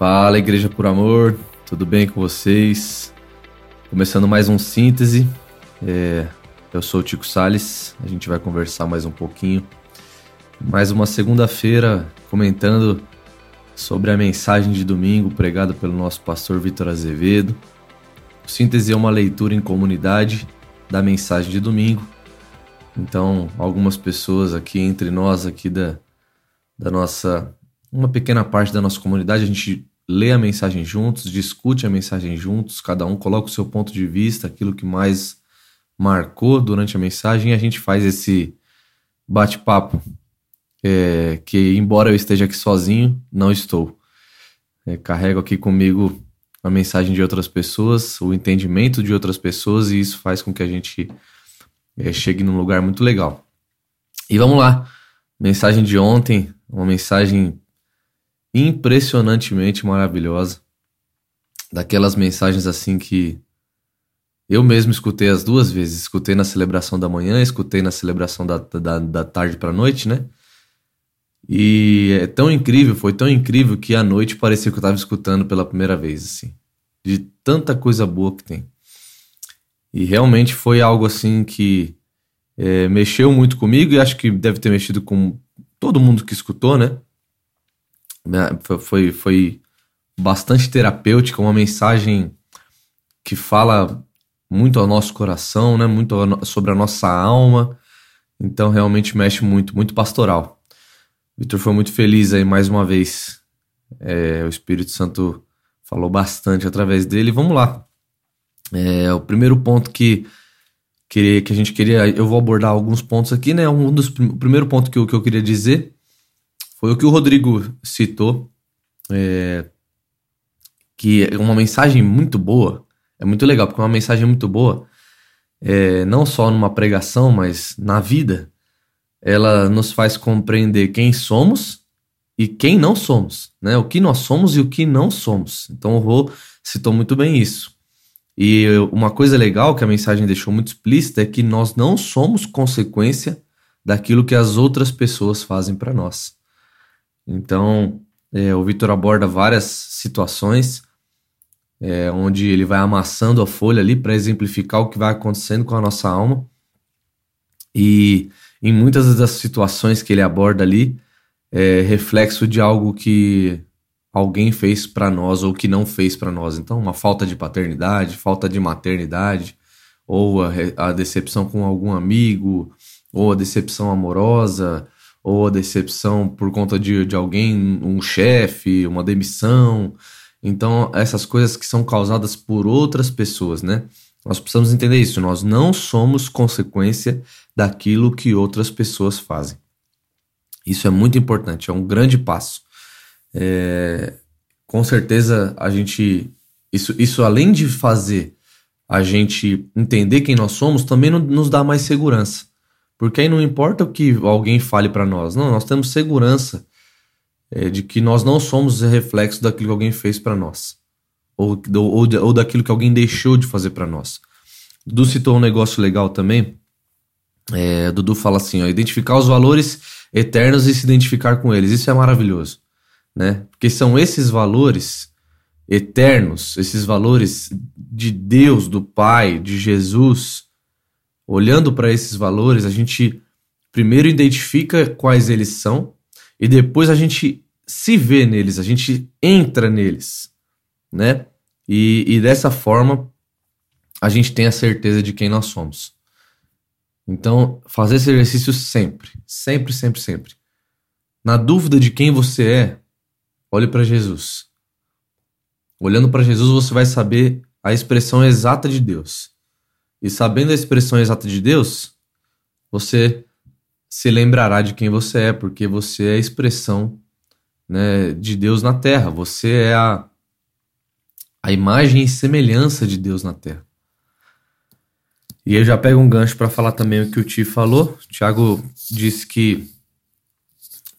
Fala, Igreja por Amor, tudo bem com vocês? Começando mais um síntese. É, eu sou o Tico Sales, a gente vai conversar mais um pouquinho. Mais uma segunda-feira comentando sobre a mensagem de domingo pregada pelo nosso pastor Vitor Azevedo. O síntese é uma leitura em comunidade da mensagem de domingo. Então, algumas pessoas aqui entre nós aqui da, da nossa uma pequena parte da nossa comunidade, a gente lê a mensagem juntos, discute a mensagem juntos, cada um coloca o seu ponto de vista, aquilo que mais marcou durante a mensagem, e a gente faz esse bate-papo. É, que, embora eu esteja aqui sozinho, não estou. É, carrego aqui comigo a mensagem de outras pessoas, o entendimento de outras pessoas, e isso faz com que a gente é, chegue num lugar muito legal. E vamos lá. Mensagem de ontem, uma mensagem impressionantemente maravilhosa. Daquelas mensagens assim que eu mesmo escutei as duas vezes. Escutei na celebração da manhã, escutei na celebração da, da, da tarde para noite, né? E é tão incrível, foi tão incrível que à noite parecia que eu estava escutando pela primeira vez, assim. De tanta coisa boa que tem. E realmente foi algo assim que é, mexeu muito comigo e acho que deve ter mexido com todo mundo que escutou, né? Foi, foi bastante terapêutica, uma mensagem que fala muito ao nosso coração, né? Muito sobre a nossa alma. Então realmente mexe muito, muito pastoral. Vitor foi muito feliz aí mais uma vez. É, o Espírito Santo falou bastante através dele. Vamos lá. É, o primeiro ponto que, que, que a gente queria. Eu vou abordar alguns pontos aqui, né? Um dos, o primeiro ponto que eu, que eu queria dizer foi o que o Rodrigo citou, é, que é uma mensagem muito boa, é muito legal, porque é uma mensagem muito boa, é, não só numa pregação, mas na vida, ela nos faz compreender quem somos e quem não somos, né? O que nós somos e o que não somos. Então o Rô citou muito bem isso. E uma coisa legal que a mensagem deixou muito explícita é que nós não somos consequência daquilo que as outras pessoas fazem para nós. Então, é, o Vitor aborda várias situações é, onde ele vai amassando a folha ali para exemplificar o que vai acontecendo com a nossa alma. E em muitas das situações que ele aborda ali, é reflexo de algo que alguém fez para nós ou que não fez para nós. Então, uma falta de paternidade, falta de maternidade, ou a, a decepção com algum amigo, ou a decepção amorosa, ou a decepção por conta de, de alguém, um chefe, uma demissão. Então, essas coisas que são causadas por outras pessoas, né? Nós precisamos entender isso. Nós não somos consequência daquilo que outras pessoas fazem. Isso é muito importante, é um grande passo. É, com certeza a gente. Isso, isso além de fazer a gente entender quem nós somos, também nos dá mais segurança. Porque aí não importa o que alguém fale para nós, não, nós temos segurança é, de que nós não somos reflexo daquilo que alguém fez para nós, ou, ou, ou daquilo que alguém deixou de fazer para nós. Dudu citou um negócio legal também. É, Dudu fala assim: ó, identificar os valores eternos e se identificar com eles. Isso é maravilhoso, né? Porque são esses valores eternos, esses valores de Deus, do Pai, de Jesus, olhando para esses valores, a gente primeiro identifica quais eles são e depois a gente se vê neles, a gente entra neles, né? E, e dessa forma a gente tem a certeza de quem nós somos. Então, fazer esse exercício sempre, sempre, sempre, sempre. Na dúvida de quem você é, olhe para Jesus. Olhando para Jesus, você vai saber a expressão exata de Deus. E sabendo a expressão exata de Deus, você se lembrará de quem você é, porque você é a expressão né, de Deus na terra. Você é a, a imagem e semelhança de Deus na terra. E eu já pego um gancho para falar também o que o Ti falou. O Thiago disse que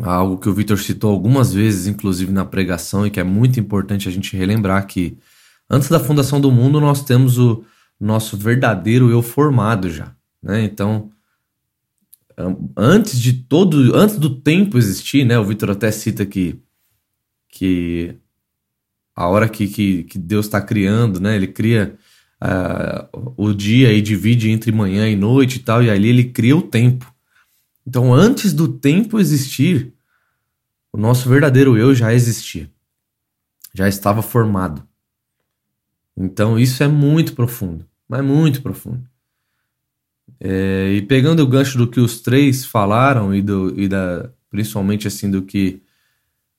algo que o Vitor citou algumas vezes, inclusive na pregação, e que é muito importante a gente relembrar que antes da fundação do mundo nós temos o, nosso verdadeiro eu formado já, né? Então, antes de todo, antes do tempo existir, né? O Vitor até cita que que a hora que, que, que Deus está criando, né? Ele cria uh, o dia e divide entre manhã e noite e tal, e ali ele cria o tempo. Então, antes do tempo existir, o nosso verdadeiro eu já existia, já estava formado. Então, isso é muito profundo, mas muito profundo. É, e pegando o gancho do que os três falaram e, do, e da, principalmente assim do que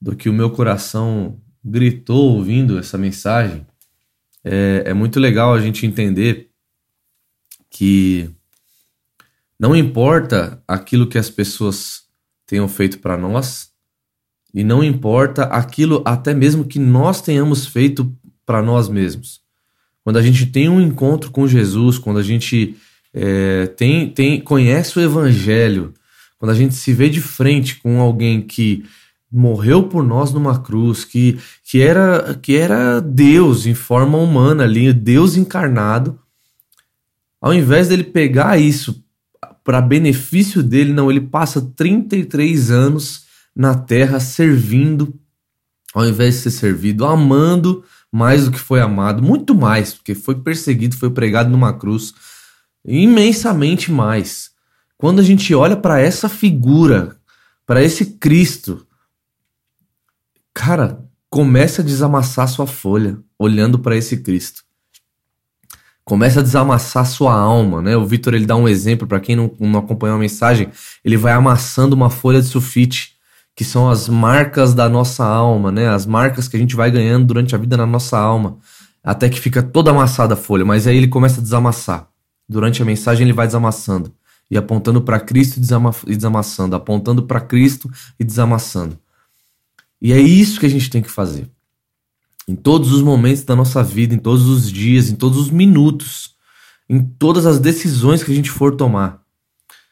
do que o meu coração gritou ouvindo essa mensagem, é, é muito legal a gente entender que não importa aquilo que as pessoas tenham feito para nós, e não importa aquilo até mesmo que nós tenhamos feito para nós mesmos. Quando a gente tem um encontro com Jesus, quando a gente é, tem, tem, conhece o Evangelho, quando a gente se vê de frente com alguém que morreu por nós numa cruz, que, que, era, que era Deus em forma humana ali, Deus encarnado, ao invés dele pegar isso para benefício dele, não, ele passa 33 anos na terra servindo, ao invés de ser servido, amando mais do que foi amado, muito mais, porque foi perseguido, foi pregado numa cruz, imensamente mais. Quando a gente olha para essa figura, para esse Cristo, cara, comece a desamassar sua folha olhando para esse Cristo. Comece a desamassar sua alma, né? O Vitor ele dá um exemplo para quem não, não acompanhou a mensagem, ele vai amassando uma folha de sulfite, que são as marcas da nossa alma, né? As marcas que a gente vai ganhando durante a vida na nossa alma, até que fica toda amassada a folha, mas aí ele começa a desamassar. Durante a mensagem ele vai desamassando e apontando para Cristo e desamassando, apontando para Cristo e desamassando. E é isso que a gente tem que fazer. Em todos os momentos da nossa vida, em todos os dias, em todos os minutos, em todas as decisões que a gente for tomar,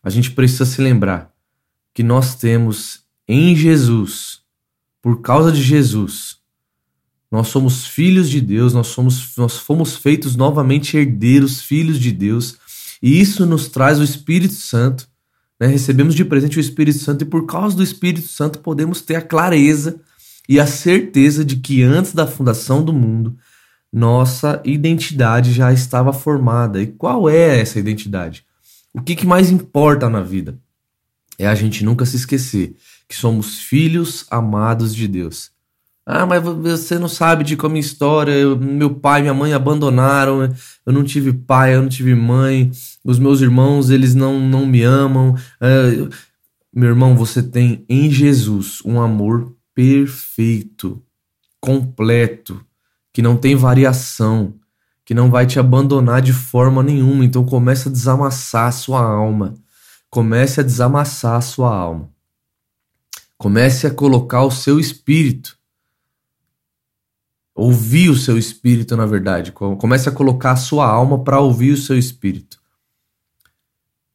a gente precisa se lembrar que nós temos em Jesus, por causa de Jesus, nós somos filhos de Deus, nós somos nós fomos feitos novamente herdeiros, filhos de Deus, e isso nos traz o Espírito Santo né? Recebemos de presente o Espírito Santo e por causa do Espírito Santo podemos ter a clareza e a certeza de que antes da fundação do mundo, nossa identidade já estava formada. E qual é essa identidade? O que, que mais importa na vida? É a gente nunca se esquecer que somos filhos amados de Deus. Ah, mas você não sabe de como minha história, eu, meu pai e minha mãe abandonaram, eu não tive pai, eu não tive mãe, os meus irmãos, eles não, não me amam. É, meu irmão, você tem em Jesus um amor perfeito, completo, que não tem variação, que não vai te abandonar de forma nenhuma. Então comece a desamassar a sua alma. Comece a desamassar a sua alma. Comece a colocar o seu espírito ouvir o seu espírito, na verdade. Comece a colocar a sua alma para ouvir o seu espírito.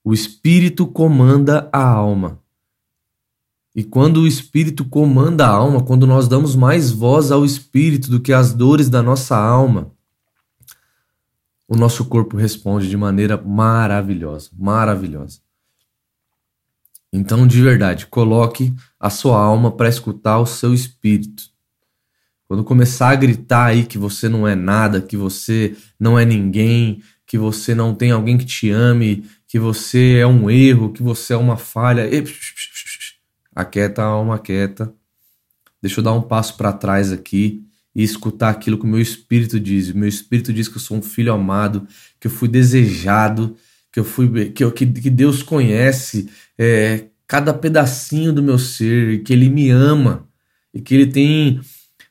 O espírito comanda a alma. E quando o espírito comanda a alma, quando nós damos mais voz ao espírito do que às dores da nossa alma, o nosso corpo responde de maneira maravilhosa, maravilhosa. Então, de verdade, coloque a sua alma para escutar o seu espírito. Quando começar a gritar aí que você não é nada, que você não é ninguém, que você não tem alguém que te ame, que você é um erro, que você é uma falha, aquieta a alma, quieta. Deixa eu dar um passo para trás aqui e escutar aquilo que o meu espírito diz. O meu espírito diz que eu sou um filho amado, que eu fui desejado, que eu fui que, eu, que, que Deus conhece é, cada pedacinho do meu ser, que Ele me ama e que Ele tem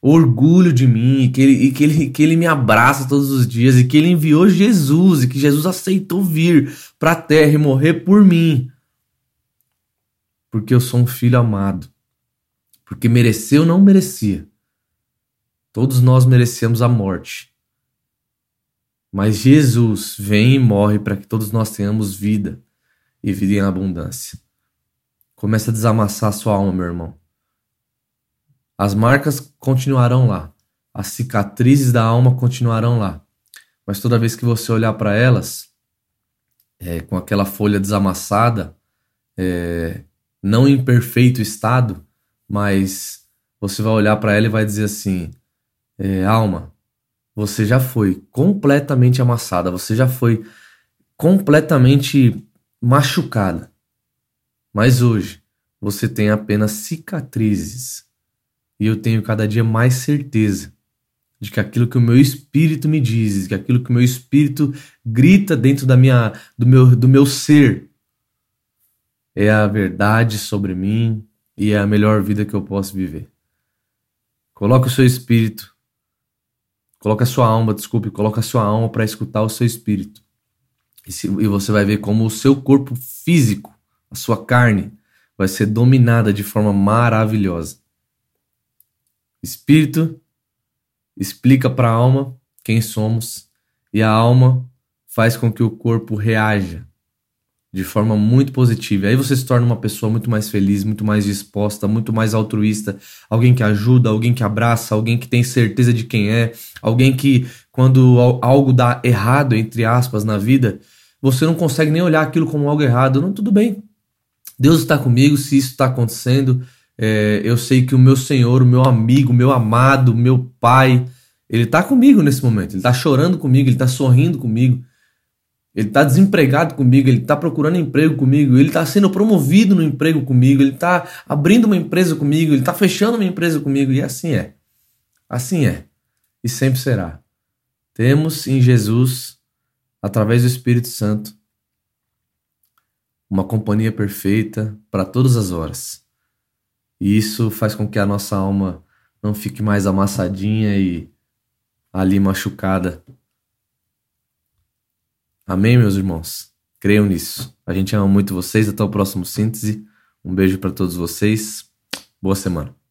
orgulho de mim, que ele, e que ele, que ele me abraça todos os dias, e que ele enviou Jesus, e que Jesus aceitou vir para a terra e morrer por mim. Porque eu sou um filho amado. Porque mereceu não merecia. Todos nós merecemos a morte. Mas Jesus vem e morre para que todos nós tenhamos vida e vida em abundância. Começa a desamassar a sua alma, meu irmão. As marcas continuarão lá, as cicatrizes da alma continuarão lá, mas toda vez que você olhar para elas, é, com aquela folha desamassada, é, não em perfeito estado, mas você vai olhar para ela e vai dizer assim: É, alma, você já foi completamente amassada, você já foi completamente machucada. Mas hoje você tem apenas cicatrizes. E eu tenho cada dia mais certeza de que aquilo que o meu espírito me diz, que aquilo que o meu espírito grita dentro da minha do meu do meu ser é a verdade sobre mim e é a melhor vida que eu posso viver. Coloque o seu espírito, coloque a sua alma, desculpe, coloque a sua alma para escutar o seu espírito. E, se, e você vai ver como o seu corpo físico, a sua carne, vai ser dominada de forma maravilhosa. Espírito explica para a alma quem somos e a alma faz com que o corpo reaja de forma muito positiva. Aí você se torna uma pessoa muito mais feliz, muito mais disposta, muito mais altruísta, alguém que ajuda, alguém que abraça, alguém que tem certeza de quem é, alguém que quando algo dá errado entre aspas na vida, você não consegue nem olhar aquilo como algo errado. Não, tudo bem. Deus está comigo, se isso está acontecendo, é, eu sei que o meu Senhor, o meu amigo, o meu amado, o meu Pai, Ele está comigo nesse momento. Ele está chorando comigo, Ele está sorrindo comigo. Ele está desempregado comigo, ele está procurando emprego comigo, ele está sendo promovido no emprego comigo, ele está abrindo uma empresa comigo, ele está fechando uma empresa comigo, e assim é. Assim é. E sempre será. Temos em Jesus, através do Espírito Santo, uma companhia perfeita para todas as horas. E isso faz com que a nossa alma não fique mais amassadinha e ali machucada. Amém, meus irmãos? Creiam nisso. A gente ama muito vocês. Até o próximo síntese. Um beijo para todos vocês. Boa semana.